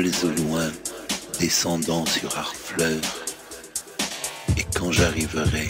au loin descendant sur Harfleur. Et quand j'arriverai,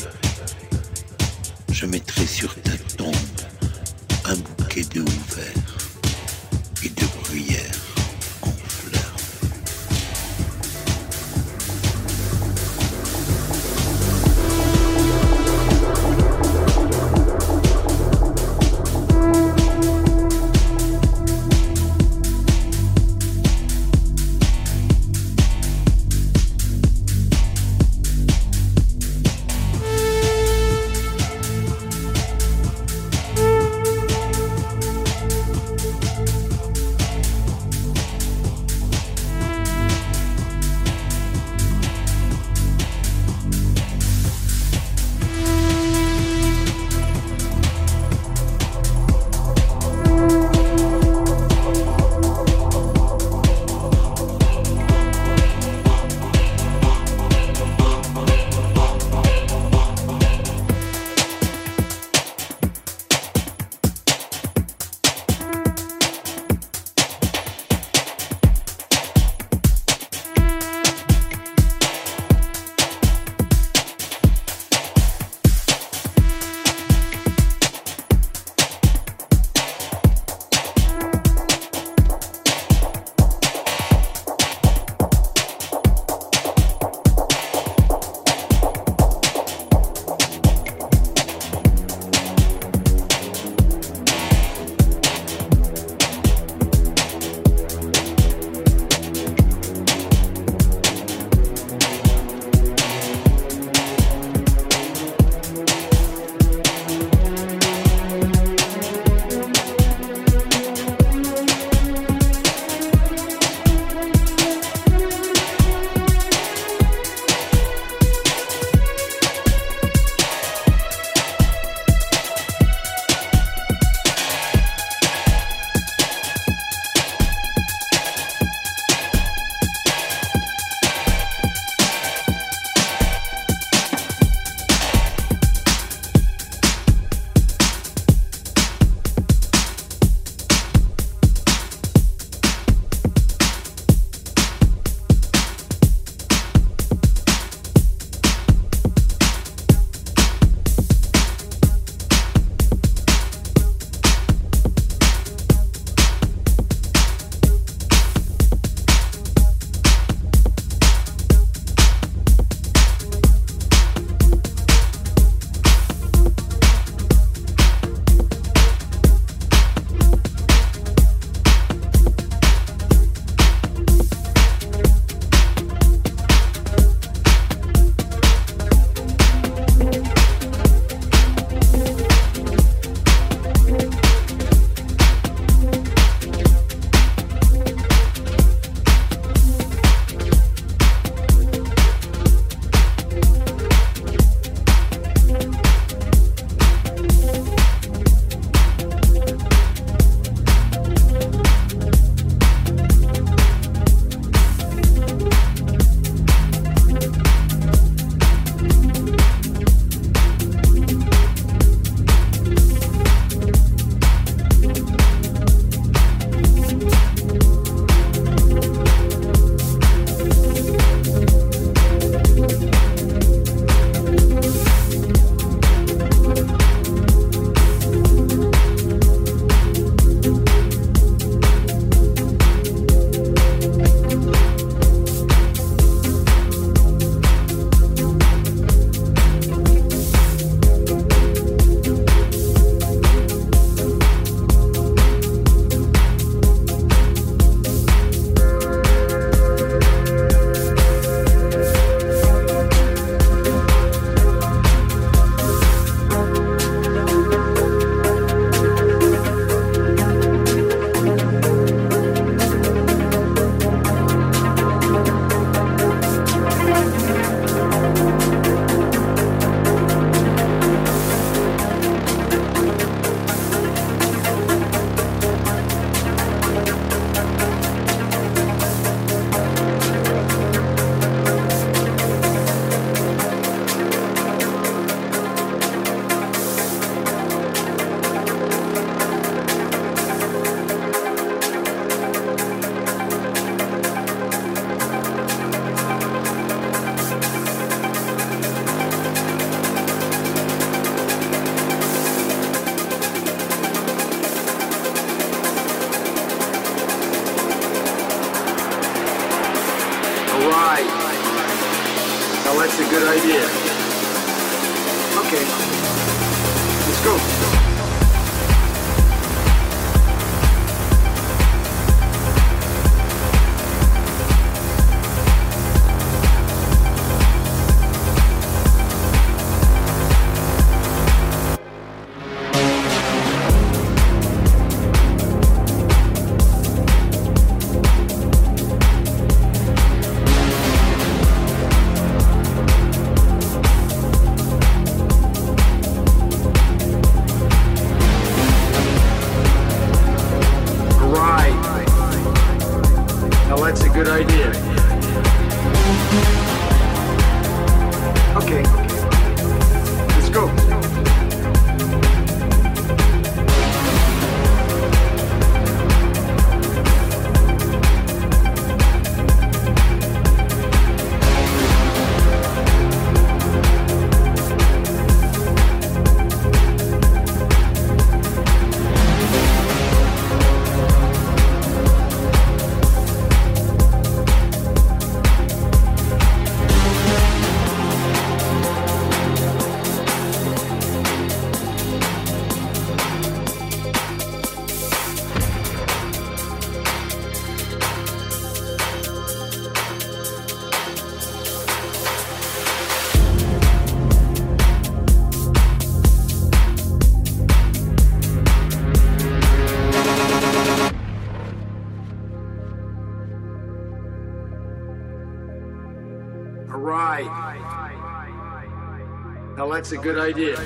That's a good idea.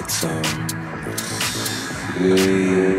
Get some sleep.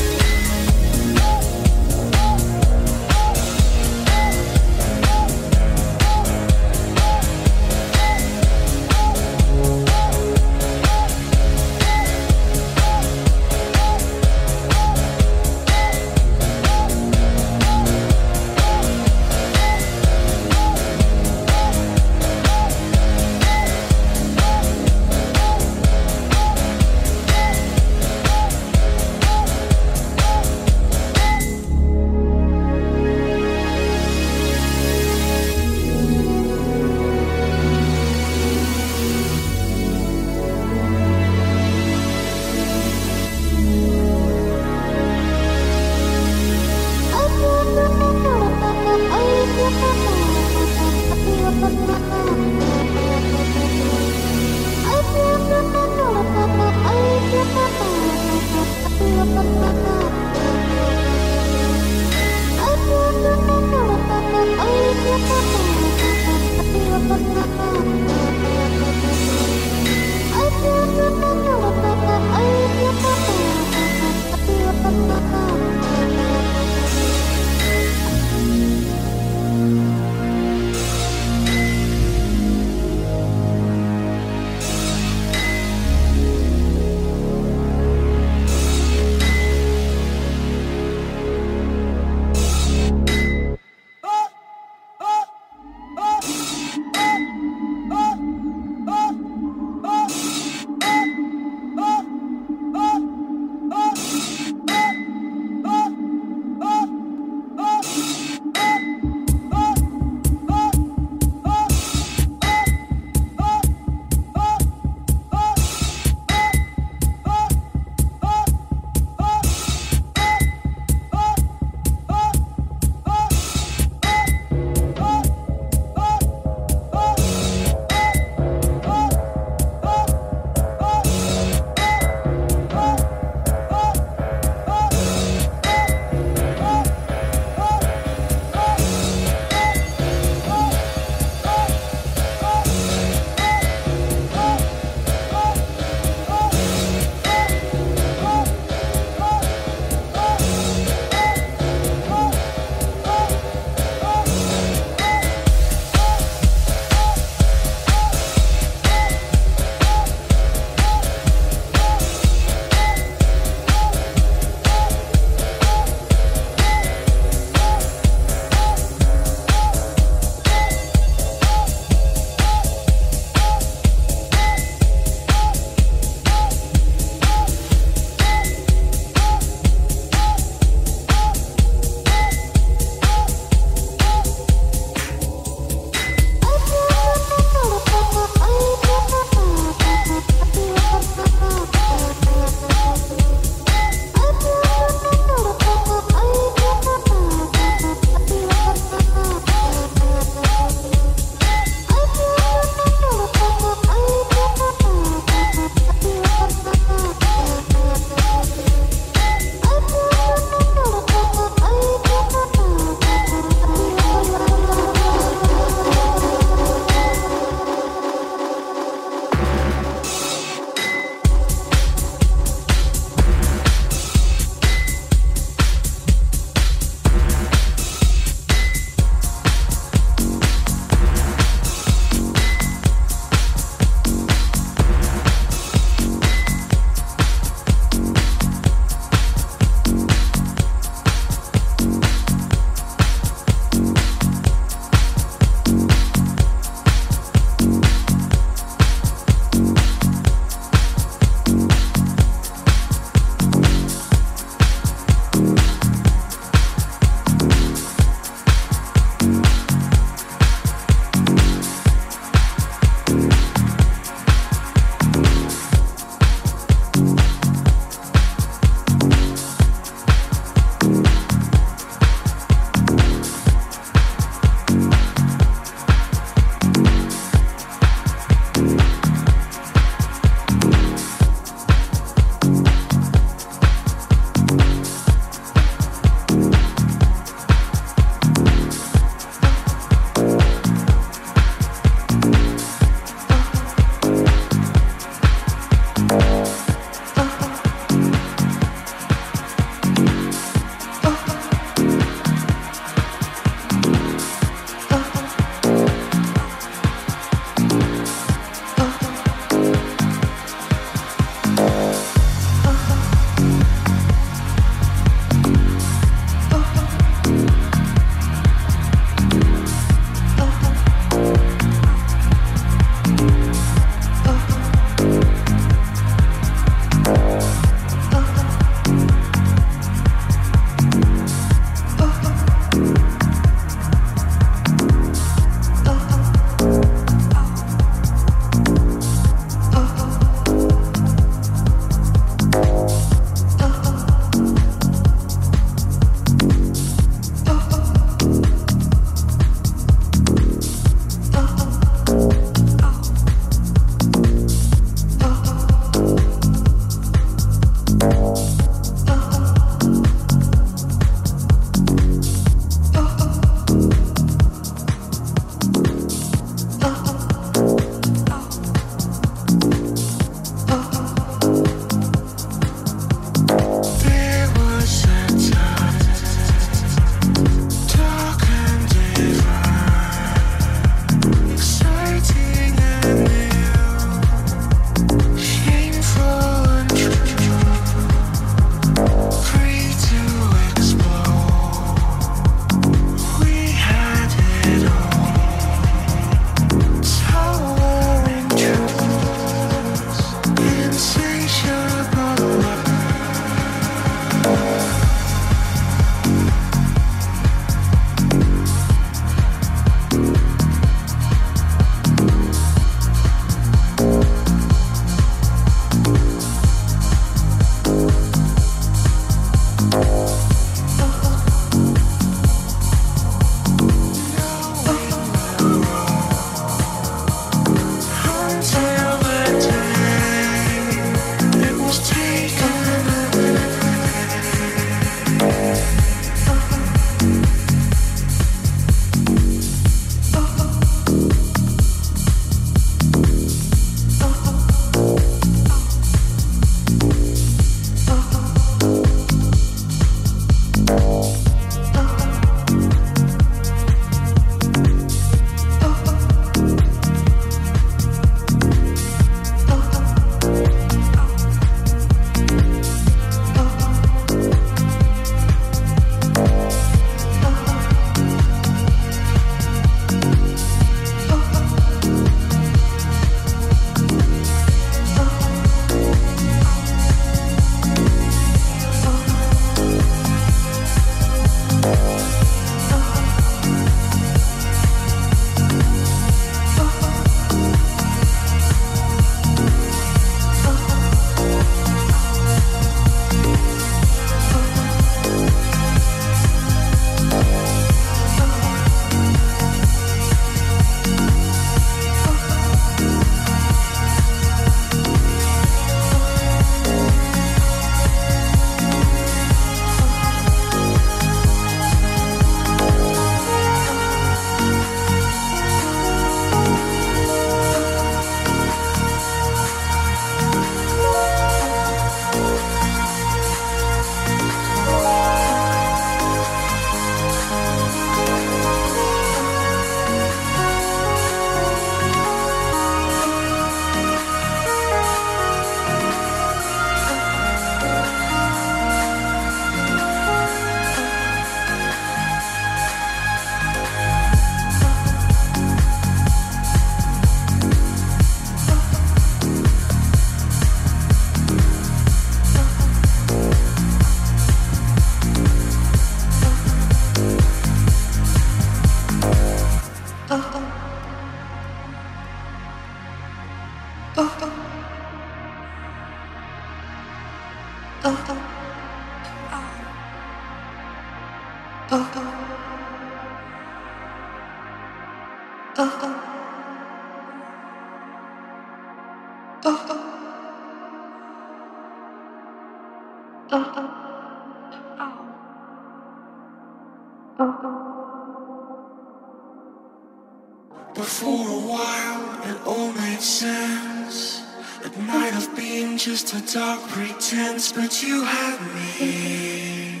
For a while, it all made sense. It might have been just a dark pretense, but you had me.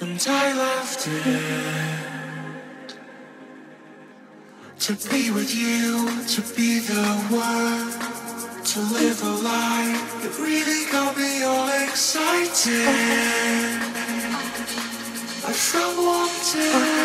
And I left it. To be with you, to be the one, to live a life that really got me all excited. I felt wanted.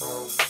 Oh.